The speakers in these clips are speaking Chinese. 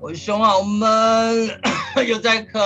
我胸好闷，又在咳，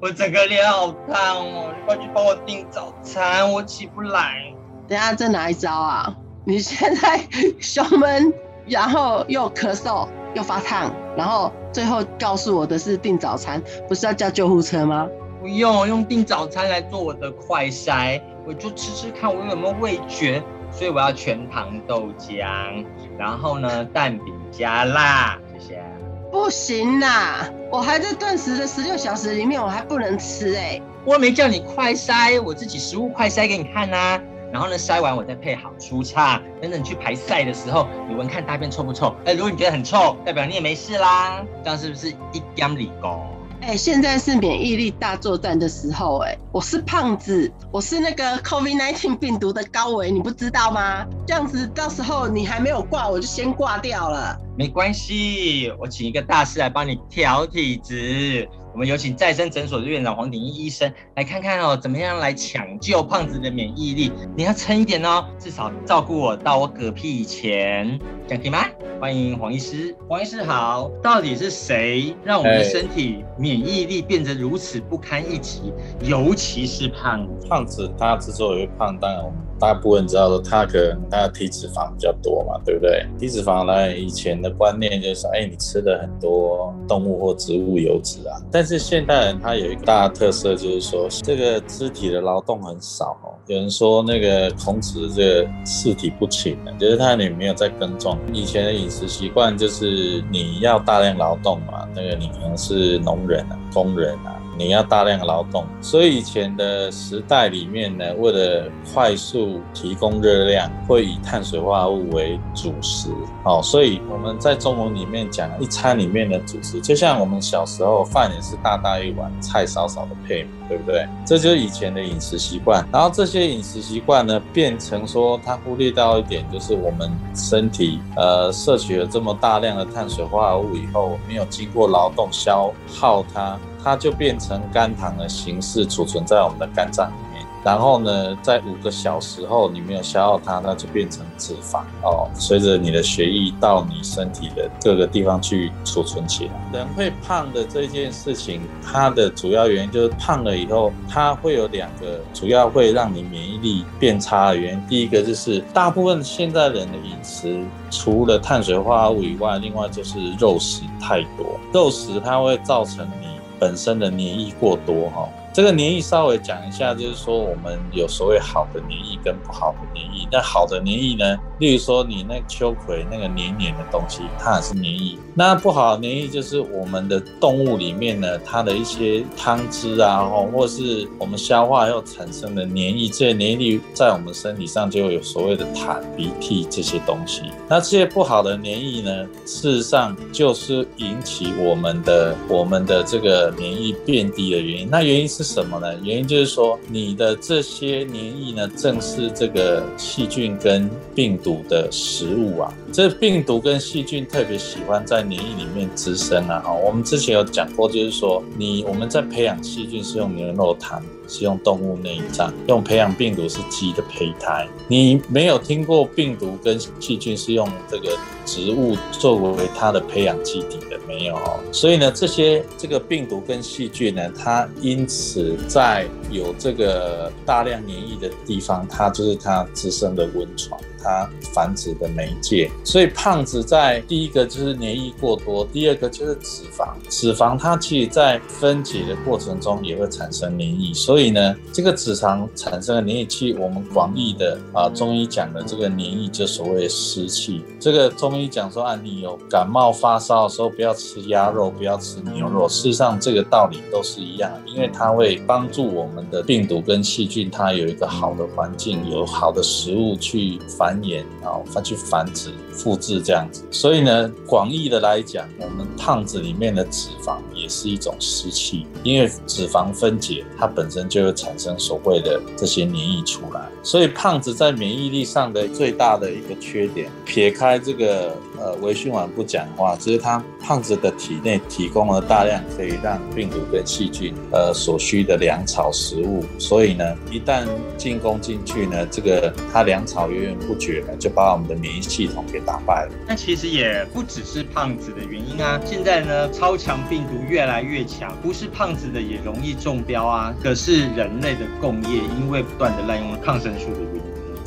我整个脸好烫哦！你快去帮我订早餐，我起不来。等下这哪一招啊？你现在胸闷，然后又咳嗽，又发烫，然后最后告诉我的是订早餐，不是要叫救护车吗？不用，用订早餐来做我的快筛，我就吃吃看我有没有味觉。所以我要全糖豆浆，然后呢，蛋饼加辣，谢谢。不行啦，我还在断食的十六小时里面，我还不能吃哎、欸。我没叫你快筛，我自己食物快筛给你看呐、然后呢，筛完我再配好舒畅。等等你去排赛的时候，你闻看大便臭不臭？哎，如果你觉得很臭，代表你也没事啦。这样是不是一点理工？哎，现在是免疫力大作战的时候哎。我是胖子，我是那个 COVID-19 病毒的高维，你不知道吗？这样子到时候你还没有挂，我就先挂掉了。没关系，我请一个大师来帮你调体质。我们有请再生诊所的院长黄鼎一医生来看看哦，怎么样来抢救胖子的免疫力？你要撑一点哦，至少照顾我到我嗝屁以前，这样可以吗？欢迎黄医师，黄医师好。到底是谁让我们的身体免疫力变得如此不堪一击？尤其是胖，胖子他之所以会胖，当然我们。大部分知道说他可能他的体脂肪比较多嘛，对不对？体脂肪呢，以前的观念就是说，哎，你吃了很多动物或植物油脂啊。但是现代人他有一个大的特色，就是说这个肢体的劳动很少哦。有人说那个孔子这个四体不勤的，就是他也没有在耕种。以前的饮食习惯就是你要大量劳动嘛，那个你可能是农人啊、工人啊。你要大量劳动，所以以前的时代里面呢，为了快速提供热量，会以碳水化合物为主食。哦，所以我们在中文里面讲一餐里面的主食，就像我们小时候饭也是大大一碗，菜少少的配，对不对？这就是以前的饮食习惯。然后这些饮食习惯呢，变成说它忽略到一点，就是我们身体呃摄取了这么大量的碳水化合物以后，没有经过劳动消耗它。它就变成肝糖的形式储存在我们的肝脏里面，然后呢，在五个小时后你没有消耗它，那就变成脂肪哦。随着你的血液到你身体的各个地方去储存起来。人会胖的这件事情，它的主要原因就是胖了以后，它会有两个主要会让你免疫力变差的原因。第一个就是大部分现在人的饮食，除了碳水化合物以外，另外就是肉食太多，肉食它会造成你。本身的黏液过多哈。这个黏液稍微讲一下，就是说我们有所谓好的黏液跟不好的黏液。那好的黏液呢，例如说你那秋葵那个黏黏的东西，它也是黏液。那不好的黏液就是我们的动物里面呢，它的一些汤汁啊，或是我们消化后产生的黏液，这些黏液在我们身体上就有所谓的痰、鼻涕这些东西。那这些不好的黏液呢，事实上就是引起我们的我们的这个免疫变低的原因。那原因是？什么呢？原因就是说，你的这些黏液呢，正是这个细菌跟病毒的食物啊。这病毒跟细菌特别喜欢在黏液里面滋生啊。哈，我们之前有讲过，就是说，你我们在培养细菌是用牛肉汤。是用动物内脏，用培养病毒是鸡的胚胎。你没有听过病毒跟细菌是用这个植物作为它的培养基底的没有哦。所以呢，这些这个病毒跟细菌呢，它因此在有这个大量黏液的地方，它就是它滋生的温床。它繁殖的媒介，所以胖子在第一个就是黏液过多，第二个就是脂肪。脂肪它其实在分解的过程中也会产生黏液，所以呢，这个脂肪产生的黏液气，我们广义的啊中医讲的这个黏液就所谓湿气。这个中医讲说啊，你有感冒发烧的时候不要吃鸭肉，不要吃牛肉。事实上这个道理都是一样，因为它会帮助我们的病毒跟细菌，它有一个好的环境，有好的食去繁。衍，然后它去繁殖、复制这样子。所以呢，广义的来讲，我们胖子里面的脂肪也是一种湿气，因为脂肪分解，它本身就会产生所谓的这些黏液出来。所以胖子在免疫力上的最大的一个缺点，撇开这个呃微循环不讲话，只是他胖子的体内提供了大量可以让病毒跟细菌呃所需的粮草食物，所以呢，一旦进攻进去呢，这个它粮草源源不绝呢，就把我们的免疫系统给打败了。那其实也不只是胖子的原因啊，现在呢，超强病毒越来越强，不是胖子的也容易中标啊，可是人类的共业因为不断的滥用抗生素的。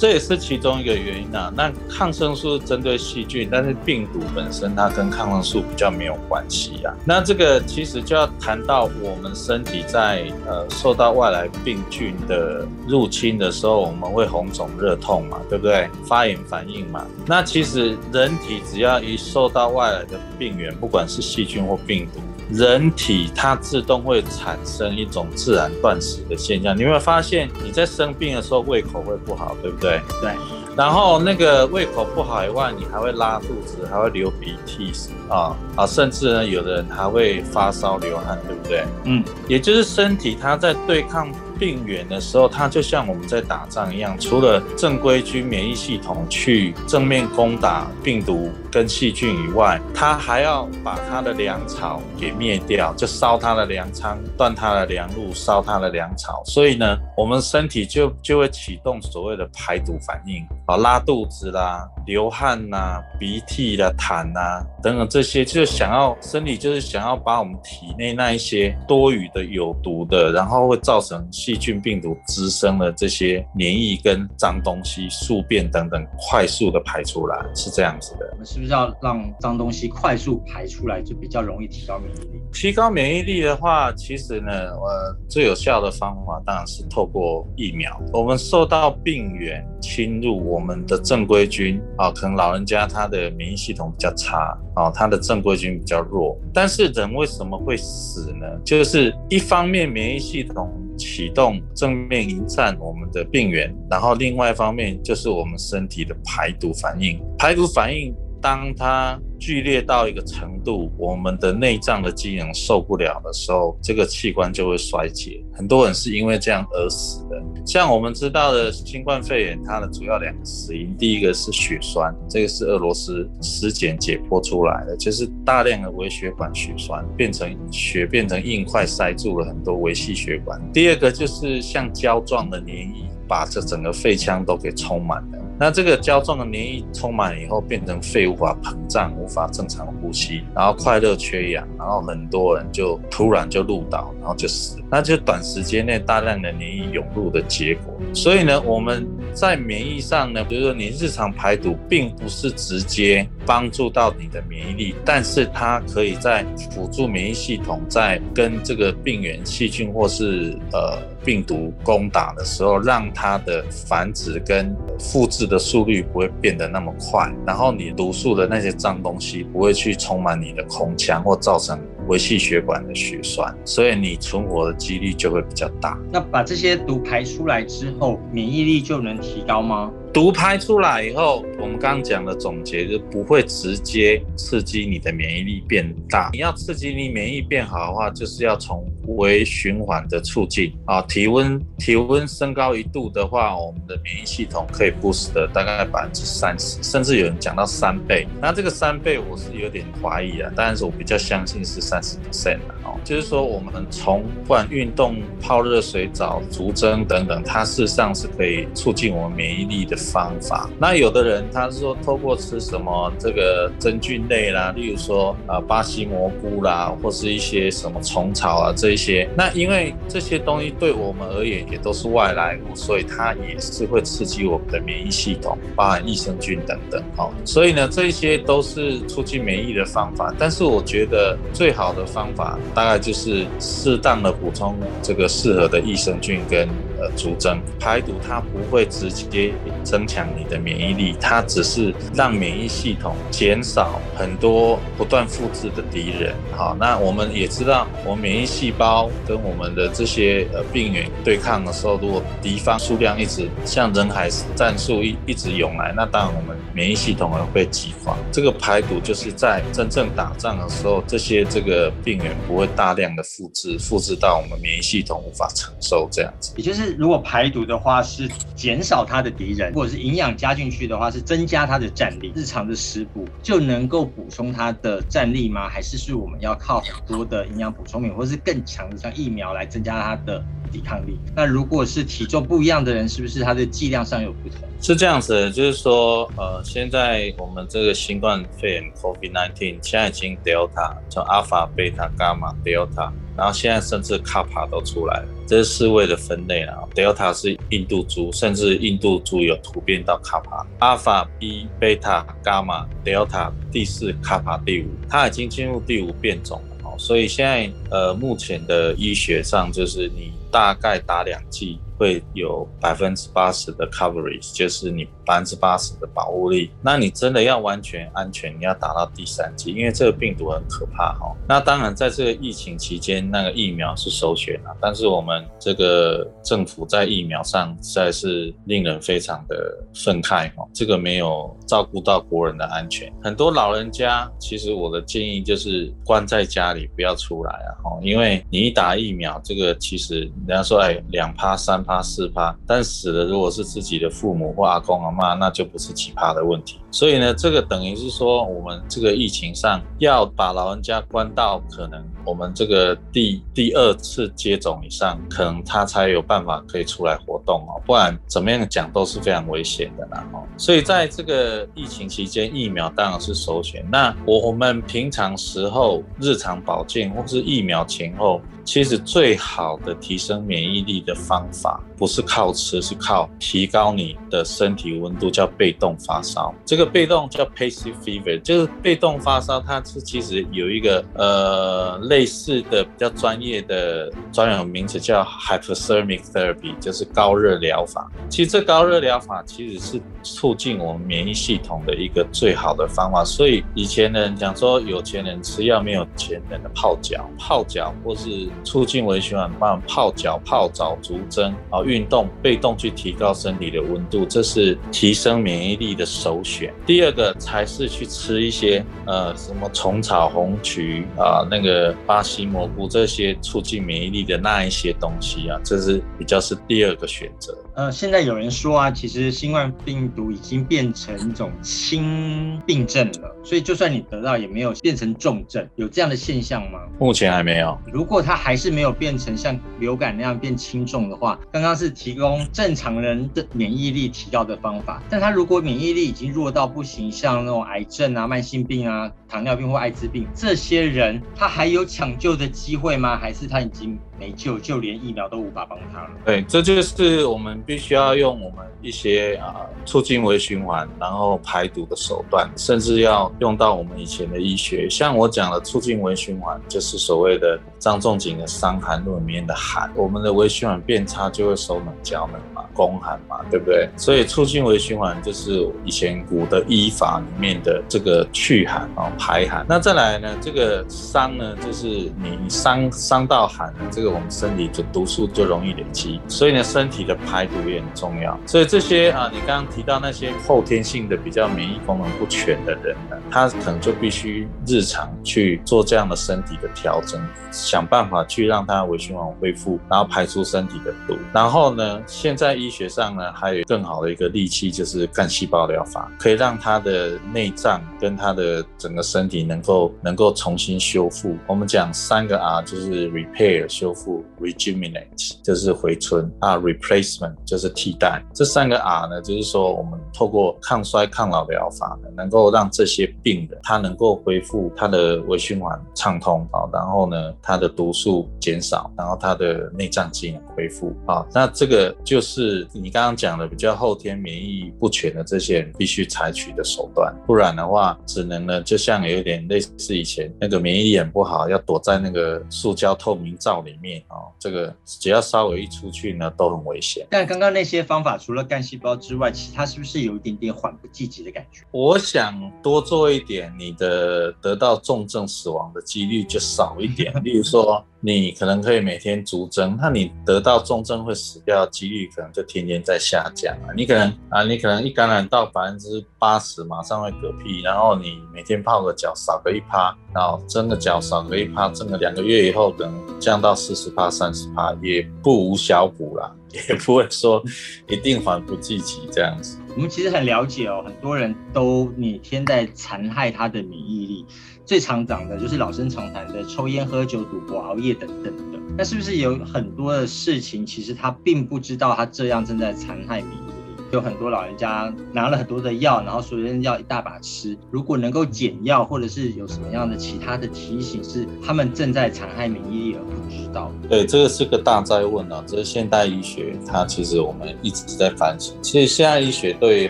这也是其中一个原因啊。那抗生素针对细菌，但是病毒本身它跟抗生素比较没有关系啊。那这个其实就要谈到我们身体在呃受到外来病菌的入侵的时候，我们会红肿热痛嘛，对不对？发炎反应嘛。那其实人体只要一受到外来的病原，不管是细菌或病毒，人体它自动会产生一种自然断食的现象。你有没有发现你在生病的时候胃口会不好，对不对？对，然后那个胃口不好以外，你还会拉肚子，还会流鼻涕啊啊，甚至呢，有的人还会发烧、流汗，对不对？嗯，也就是身体它在对抗病原的时候，它就像我们在打仗一样，除了正规军免疫系统去正面攻打病毒跟细菌以外，它还要把它的粮草给灭掉，就烧它的粮仓、断它的粮路、烧它的粮草。所以呢，我们身体就就会启动所谓的排毒反应，啊，拉肚子啦、流汗呐、鼻涕啦、痰呐、等等这些，就想要生理就是想要把我们体内那一些多余的有毒的，然后会造成细菌病毒滋生的这些黏液跟脏东西、宿便等等，快速的排出来，是这样子的。我们是不是要让脏东西快速排出来，就比较容易提高免疫力？提高免疫力的话，其实呢，呃，最有效的方法当然是透过疫苗。我们受到病原侵入，我们的正规军啊，可能老人家他的免疫系统比较差啊，他的正规军比较弱。但是人为什么会死呢？就是一方面免疫系统启动正面迎战我们的病原，然后另外一方面就是我们身体的排毒反应，排毒反应。当它剧烈到一个程度，我们的内脏的机能受不了的时候，这个器官就会衰竭。很多人是因为这样而死的。像我们知道的新冠肺炎，它的主要两个死因，第一个是血栓，这个是俄罗斯尸检解剖出来的，就是大量的微血管血栓变成血变成硬块，塞住了很多微细血管。第二个就是像胶状的黏液，把这整个肺腔都给充满了。那这个胶状的黏液充满以后，变成肺无法膨胀，无法正常呼吸，然后快乐缺氧，然后很多人就突然就入倒，然后就死。那就短时间内大量的黏液涌入的结果。所以呢，我们在免疫上呢，比如说你日常排毒，并不是直接帮助到你的免疫力，但是它可以在辅助免疫系统在跟这个病原、细菌或是呃病毒攻打的时候，让它的繁殖跟复制的速率不会变得那么快，然后你毒素的那些脏东西不会去充满你的空腔或造成微细血管的血栓，所以你存活的几率就会比较大。那把这些毒排出来之后，免疫力就能提高吗？毒排出来以后，我们刚刚讲的总结就不会直接刺激你的免疫力变大。你要刺激你免疫变好的话，就是要从微循环的促进啊，体温体温升高一度的话，我们的免疫系统可以 boost 的大概百分之三十，甚至有人讲到三倍。那这个三倍我是有点怀疑啊，但是我比较相信是三十 percent 哦，就是说我们从不管运动、泡热水澡、足蒸等等，它事实上是可以促进我们免疫力的。方法，那有的人他是说透过吃什么这个真菌类啦，例如说啊巴西蘑菇啦，或是一些什么虫草啊这一些，那因为这些东西对我们而言也都是外来物，所以它也是会刺激我们的免疫系统，包含益生菌等等哦。所以呢，这些都是促进免疫的方法。但是我觉得最好的方法大概就是适当的补充这个适合的益生菌跟。呃逐增。排毒它不会直接增强你的免疫力，它只是让免疫系统减少很多不断复制的敌人。好，那我们也知道，我们免疫细胞跟我们的这些呃病原对抗的时候，如果敌方数量一直像人海战术一一直涌来，那当然我们免疫系统会被击垮。这个排毒就是在真正打仗的时候，这些这个病原不会大量的复制，复制到我们免疫系统无法承受这样子。也就是如果排毒的话是减少它的敌人，或者是营养加进去的话是增加它的战力。日常的食补就能够补充它的战力吗？还是是我们要靠很多的营养补充品，或是更强的像疫苗来增加它的抵抗力？那如果是体重不一样的人，是不是它的剂量上有不同？是这样子的，就是说，呃，现在我们这个新冠肺炎 COVID-19 现在已经 Delta 从 Alpha、Beta、Gamma、Delta，然后现在甚至 Kappa 都出来了，这是四位的分类啊。Delta 是印度猪，甚至印度猪有突变到卡帕，Alpha、B、Beta、Gamma、Delta，第四卡帕第五，它已经进入第五变种了哦。所以现在呃，目前的医学上就是你大概打两剂。会有百分之八十的 coverage，就是你百分之八十的保护力。那你真的要完全安全，你要打到第三剂，因为这个病毒很可怕哈。那当然，在这个疫情期间，那个疫苗是首选啊。但是我们这个政府在疫苗上实在是令人非常的愤慨哈，这个没有照顾到国人的安全。很多老人家，其实我的建议就是关在家里，不要出来啊哈，因为你一打疫苗，这个其实人家说哎，两趴三趴。八四趴，但死的如果是自己的父母或阿公阿妈，那就不是奇葩的问题。所以呢，这个等于是说，我们这个疫情上要把老人家关到可能我们这个第第二次接种以上，可能他才有办法可以出来活动哦，不然怎么样讲都是非常危险的啦哦。所以在这个疫情期间，疫苗当然是首选。那我我们平常时候日常保健或是疫苗前后。其实最好的提升免疫力的方法，不是靠吃，是靠提高你的身体温度，叫被动发烧。这个个被动叫 passive fever，就是被动发烧，它是其实有一个呃类似的比较专业的专有名词叫 hypothermic therapy，就是高热疗法。其实这高热疗法其实是促进我们免疫系统的一个最好的方法。所以以前的人讲说，有钱人吃药，没有钱人的泡脚，泡脚或是。促进微循环，帮泡脚、泡澡、足蒸啊，运动被动去提高身体的温度，这是提升免疫力的首选。第二个才是去吃一些呃什么虫草、红曲啊，那个巴西蘑菇这些促进免疫力的那一些东西啊，这是比较是第二个选择。呃，现在有人说啊，其实新冠病毒已经变成一种轻病症了，所以就算你得到，也没有变成重症，有这样的现象吗？目前还没有。如果它还是没有变成像流感那样变轻重的话，刚刚是提供正常人的免疫力提高的方法，但它如果免疫力已经弱到不行，像那种癌症啊、慢性病啊、糖尿病或艾滋病，这些人他还有抢救的机会吗？还是他已经？没救，就连疫苗都无法帮他了。对，这就是我们必须要用我们一些啊促进微循环，然后排毒的手段，甚至要用到我们以前的医学。像我讲的促进微循环，就是所谓的张仲景的《伤寒论》里面的寒，我们的微循环变差就会手冷脚冷嘛，宫寒嘛，对不对？所以促进微循环就是以前古的医法里面的这个去寒啊排寒。那再来呢，这个伤呢，就是你伤伤到寒这个。我们身体就毒素就容易累积，所以呢，身体的排毒也很重要。所以这些啊，你刚刚提到那些后天性的比较免疫功能不全的人呢，他可能就必须日常去做这样的身体的调整，想办法去让他微循环恢复，然后排出身体的毒。然后呢，现在医学上呢，还有更好的一个利器，就是干细胞疗法，可以让他的内脏跟他的整个身体能够能够重新修复。我们讲三个 R，就是 repair 修复。Rejuvenate 就是回春啊，replacement 就是替代。这三个 R 呢，就是说我们透过抗衰抗老疗法呢，能够让这些病人他能够恢复他的微循环畅通啊，然后呢，他的毒素减少，然后他的内脏机能恢复啊。那这个就是你刚刚讲的比较后天免疫不全的这些人必须采取的手段，不然的话，只能呢就像有点类似以前那个免疫力很不好，要躲在那个塑胶透明罩里面。面哦，这个只要稍微一出去呢，都很危险。但刚刚那些方法，除了干细胞之外，其他是不是有一点点缓不济急的感觉？我想多做一点，你的得到重症死亡的几率就少一点。例如说。你可能可以每天逐针，那你得到重症会死掉的几率可能就天天在下降啊。你可能啊，你可能一感染到百分之八十，马上会嗝屁，然后你每天泡个脚少个一趴，然后蒸个脚少个一趴，蒸个两个月以后可能降到四十趴、三十趴，也不无小补啦，也不会说一定还不济及这样子。我们其实很了解哦，很多人都每天在残害他的免疫力。最常讲的就是老生常谈的抽烟、喝酒、赌博、熬夜等等的。那是不是有很多的事情，其实他并不知道他这样正在残害免疫？有很多老人家拿了很多的药，然后所有人药一大把吃。如果能够减药，或者是有什么样的其他的提醒，是他们正在残害免疫力而不知道。对，这个是个大哉问啊！这是现代医学，它其实我们一直在反省。其实现代医学对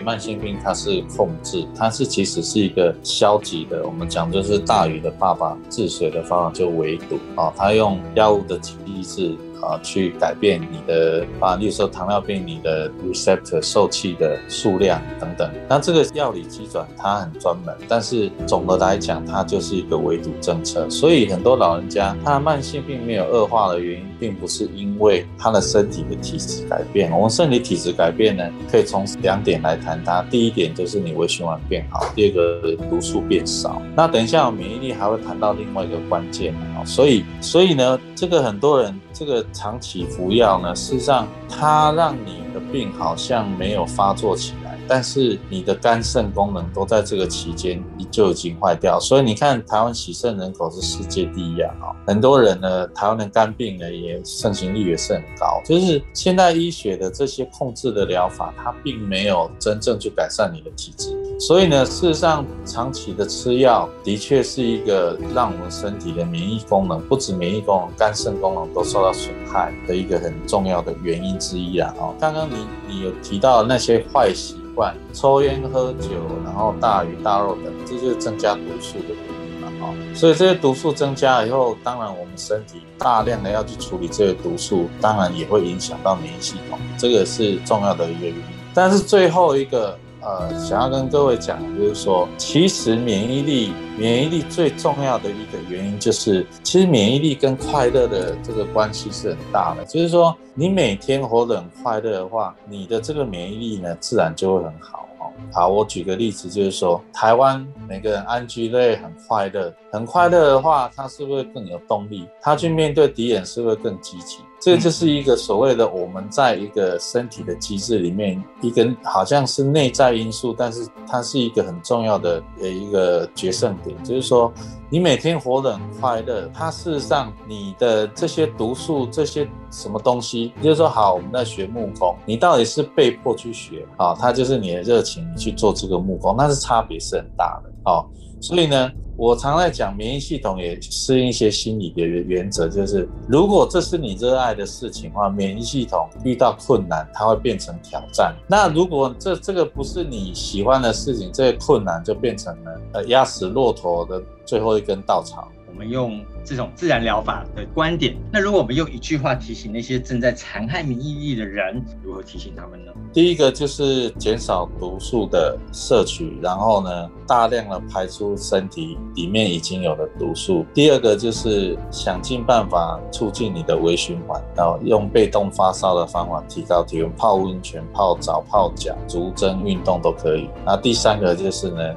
慢性病它是控制，它是其实是一个消极的。我们讲就是大禹的爸爸治水的方法就围堵啊，他用药物的机制。啊，去改变你的啊，例如说糖尿病，你的 receptor 受器的数量等等。那这个药理机转它很专门，但是总的来讲，它就是一个围堵政策。所以很多老人家他的慢性病没有恶化的原因，并不是因为他的身体的体质改变。我们身体体质改变呢，可以从两点来谈它。第一点就是你微循环变好，第二个毒素变少。那等一下我免疫力还会谈到另外一个关键。所以，所以呢，这个很多人。这个长期服药呢，事实上它让你的病好像没有发作起来，但是你的肝肾功能都在这个期间就已经坏掉。所以你看，台湾洗肾人口是世界第一啊！很多人呢，台湾的肝病呢也盛行率也是很高。就是现代医学的这些控制的疗法，它并没有真正去改善你的体质。所以呢，事实上，长期的吃药的确是一个让我们身体的免疫功能，不止免疫功能，肝肾功能都受到损害的一个很重要的原因之一啊。哦，刚刚你你有提到那些坏习惯，抽烟、喝酒，然后大鱼大肉等，这就是增加毒素的原因嘛。哦，所以这些毒素增加以后，当然我们身体大量的要去处理这些毒素，当然也会影响到免疫系统，这个是重要的一个原因。但是最后一个。呃，想要跟各位讲，就是说，其实免疫力，免疫力最重要的一个原因，就是其实免疫力跟快乐的这个关系是很大的。就是说，你每天活得很快乐的话，你的这个免疫力呢，自然就会很好。好，我举个例子，就是说，台湾每个人安居乐业，很快乐，很快乐的话，他是不是更有动力？他去面对敌人是不是更积极？这就是一个所谓的我们在一个身体的机制里面，一个好像是内在因素，但是它是一个很重要的呃一个决胜点，就是说你每天活得很快乐，它事实上你的这些毒素这些什么东西，就是说好我们在学木工，你到底是被迫去学啊，它就是你的热情，你去做这个木工，那是差别是很大的啊，所以呢。我常在讲，免疫系统也适应一些心理的原原则，就是如果这是你热爱的事情的话，免疫系统遇到困难，它会变成挑战。那如果这这个不是你喜欢的事情，这个困难就变成了呃压死骆驼的最后一根稻草。我们用这种自然疗法的观点，那如果我们用一句话提醒那些正在残害免疫力的人，如何提醒他们呢？第一个就是减少毒素的摄取，然后呢，大量的排出身体里面已经有的毒素。第二个就是想尽办法促进你的微循环，然后用被动发烧的方法提高体温，泡温泉、泡澡、泡脚、足针运动都可以。那第三个就是呢。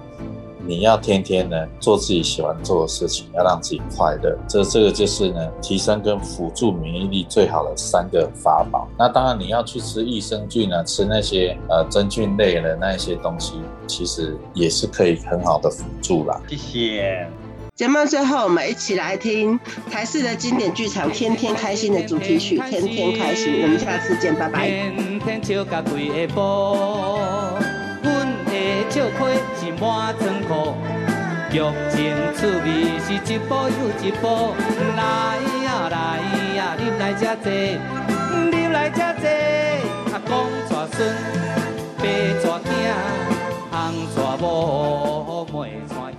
你要天天呢做自己喜欢做的事情，要让自己快乐，这这个就是呢提升跟辅助免疫力最好的三个法宝。那当然你要去吃益生菌呢，吃那些呃真菌类的那一些东西，其实也是可以很好的辅助啦。谢谢。节目最后我们一起来听台式的经典剧场《天天开心》的主题曲《天天开心》，我们下次见，拜拜。天天笑开是满仓库。剧情趣味是一步又一步，来、啊、来、啊，饮来吃坐，饮来吃坐，啊，公娶孙，爸娶囝，翁娶某，妹。